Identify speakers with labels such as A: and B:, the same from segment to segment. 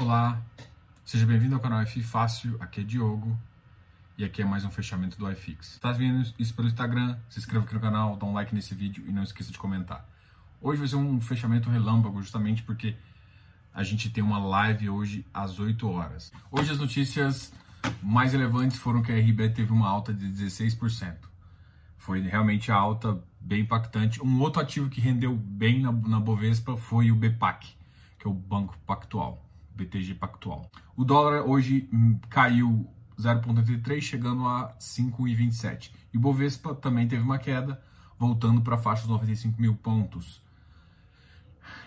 A: Olá, seja bem-vindo ao canal F Fácil, aqui é Diogo e aqui é mais um fechamento do iFix. Está vendo isso pelo Instagram? Se inscreva aqui no canal, dá um like nesse vídeo e não esqueça de comentar. Hoje vai ser um fechamento relâmpago, justamente porque a gente tem uma live hoje às 8 horas. Hoje as notícias mais relevantes foram que a RB teve uma alta de 16%. Foi realmente a alta bem impactante. Um outro ativo que rendeu bem na, na Bovespa foi o BPAC, que é o Banco Pactual. BTG Pactual. O dólar hoje hum, caiu 0,83, chegando a 5,27. E o Bovespa também teve uma queda, voltando para a faixa dos 95 mil pontos.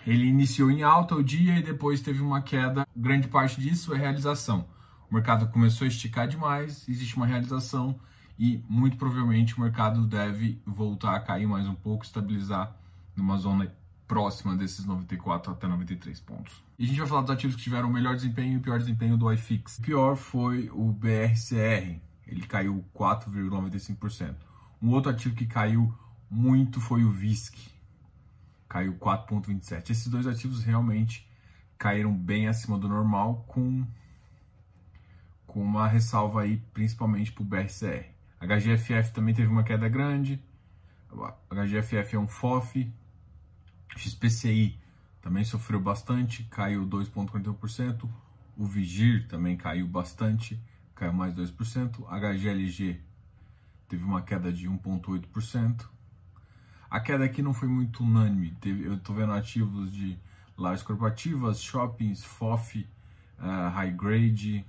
A: Ele iniciou em alta o dia e depois teve uma queda. Grande parte disso é realização. O mercado começou a esticar demais, existe uma realização e muito provavelmente o mercado deve voltar a cair mais um pouco, estabilizar numa zona próxima desses 94 até 93 pontos. E a gente vai falar dos ativos que tiveram o melhor desempenho e o pior desempenho do iFix. O pior foi o BRCR, ele caiu 4,95%. Um outro ativo que caiu muito foi o VISC, caiu 4,27%. Esses dois ativos realmente caíram bem acima do normal, com, com uma ressalva aí principalmente para o BRCR. HGFF também teve uma queda grande. A HGFF é um FOF, XPCI também sofreu bastante, caiu 2,41%. O Vigir também caiu bastante, caiu mais 2%. HGLG teve uma queda de 1,8%. A queda aqui não foi muito unânime. Teve, eu estou vendo ativos de lajes corporativas, shoppings, FOF, uh, high grade,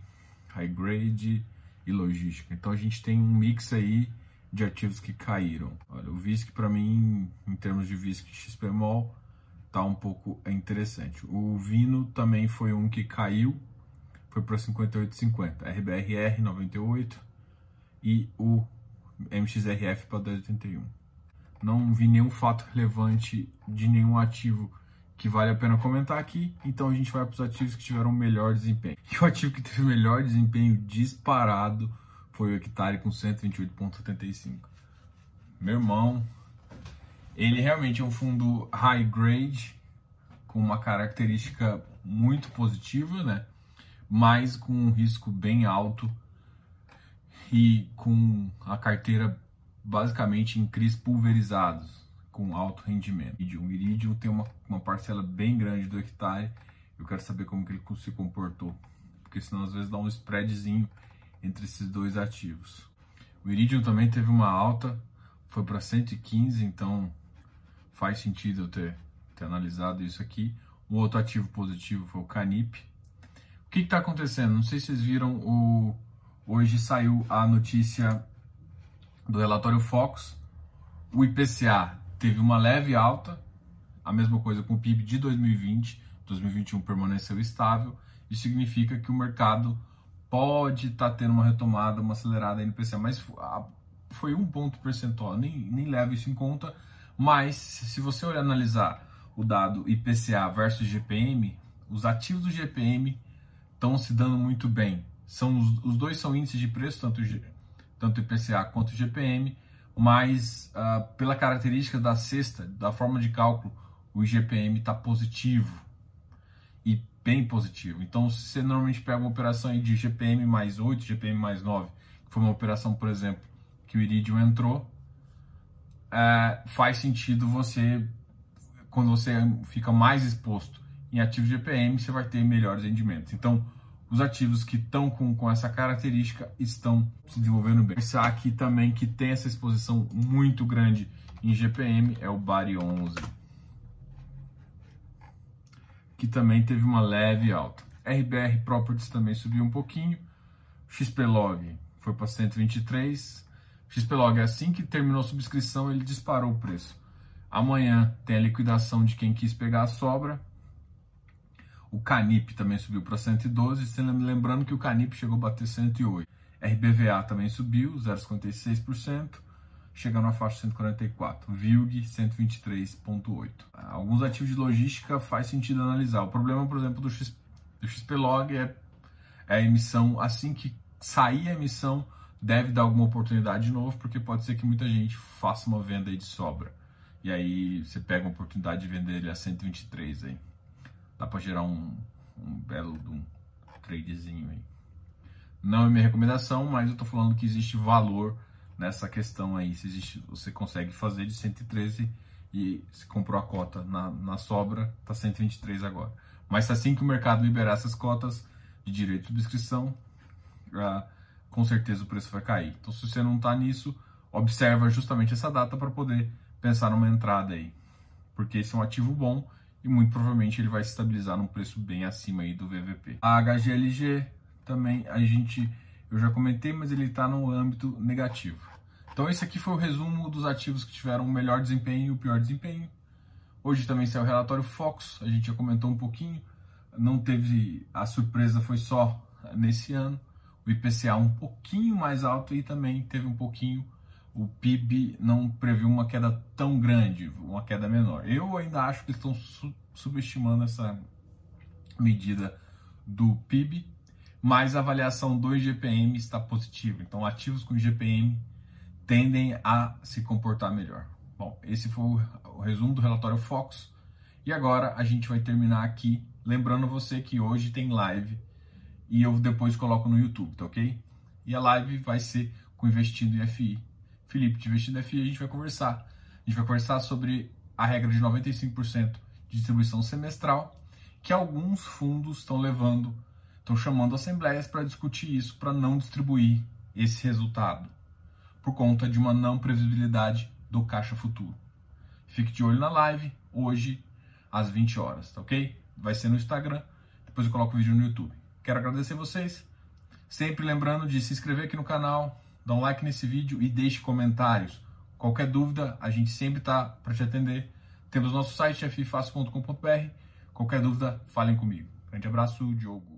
A: high grade e logística. Então a gente tem um mix aí de ativos que caíram. Olha, o VISC para mim, em termos de VISC XPMOL, tá um pouco interessante. O Vino também foi um que caiu, foi para 58,50. RBRR 98 e o MXRF para 10,81. Não vi nenhum fato relevante de nenhum ativo que vale a pena comentar aqui, então a gente vai para os ativos que tiveram melhor desempenho. E o ativo que teve melhor desempenho disparado foi o hectare com 128,75. Meu irmão, ele realmente é um fundo high grade, com uma característica muito positiva, né? Mas com um risco bem alto e com a carteira basicamente em CRIs pulverizados, com alto rendimento. Iridium tem uma, uma parcela bem grande do hectare, eu quero saber como que ele se comportou, porque senão às vezes dá um spreadzinho entre esses dois ativos. O Iridium também teve uma alta, foi para 115, então faz sentido eu ter, ter analisado isso aqui. Um outro ativo positivo foi o Canip. O que está acontecendo? Não sei se vocês viram, o... hoje saiu a notícia do relatório Fox. O IPCA teve uma leve alta, a mesma coisa com o PIB de 2020. 2021 permaneceu estável. Isso significa que o mercado pode estar tá tendo uma retomada, uma acelerada aí no IPCA, mas foi um ponto percentual, nem, nem leva isso em conta. Mas se você olhar analisar o dado IPCA versus GPM, os ativos do GPM estão se dando muito bem. São os, os dois são índices de preço, tanto tanto IPCA quanto GPM, mas uh, pela característica da cesta, da forma de cálculo, o IGPM está positivo bem positivo. Então, se você normalmente pega uma operação de GPM mais 8, GPM mais 9, que foi uma operação, por exemplo, que o Iridium entrou, é, faz sentido você, quando você fica mais exposto em ativo GPM, você vai ter melhores rendimentos. Então, os ativos que estão com, com essa característica estão se desenvolvendo bem. Esse aqui também que tem essa exposição muito grande em GPM é o Bari 11 que também teve uma leve alta. RBR Properties também subiu um pouquinho. XPlog foi para 123. XPlog assim que terminou a subscrição, ele disparou o preço. Amanhã tem a liquidação de quem quis pegar a sobra. O Canip também subiu para 112, lembrando que o Canip chegou a bater 108. RBVA também subiu, 0,56% chegando na faixa 144, VILG 123.8. Alguns ativos de logística faz sentido analisar. O problema, por exemplo, do, X, do XPlog é, é a emissão, assim que sair a emissão, deve dar alguma oportunidade de novo, porque pode ser que muita gente faça uma venda aí de sobra. E aí você pega uma oportunidade de vender ele a 123 aí. Dá para gerar um, um belo um tradezinho aí. Não é minha recomendação, mas eu tô falando que existe valor nessa questão aí. Se existe, você consegue fazer de 113 e se comprou a cota na, na sobra, tá 123 agora. Mas assim que o mercado liberar essas cotas de direito de inscrição, ah, com certeza o preço vai cair. Então, se você não está nisso, observa justamente essa data para poder pensar numa entrada aí, porque esse é um ativo bom e muito provavelmente ele vai se estabilizar num preço bem acima aí do VVP. A HGLG também a gente eu já comentei, mas ele está no âmbito negativo. Então esse aqui foi o resumo dos ativos que tiveram o melhor desempenho e o pior desempenho. Hoje também saiu o relatório Fox, a gente já comentou um pouquinho. Não teve a surpresa foi só nesse ano. O IPCA um pouquinho mais alto e também teve um pouquinho o PIB não previu uma queda tão grande, uma queda menor. Eu ainda acho que estão su subestimando essa medida do PIB, mas a avaliação do IGPM está positiva. Então, ativos com IGPM tendem a se comportar melhor. Bom, esse foi o resumo do relatório Fox. E agora a gente vai terminar aqui, lembrando você que hoje tem live e eu depois coloco no YouTube, tá ok? E a live vai ser com investindo em FI Felipe, de Investindo FI, a gente vai conversar. A gente vai conversar sobre a regra de 95% de distribuição semestral, que alguns fundos estão levando, estão chamando assembleias para discutir isso, para não distribuir esse resultado, por conta de uma não previsibilidade do caixa futuro. Fique de olho na live, hoje, às 20 horas, tá ok? Vai ser no Instagram, depois eu coloco o vídeo no YouTube. Quero agradecer vocês, sempre lembrando de se inscrever aqui no canal, dá um like nesse vídeo e deixe comentários. Qualquer dúvida, a gente sempre está para te atender. Temos nosso site ffácil.com.br. Qualquer dúvida, falem comigo. Grande abraço, Diogo.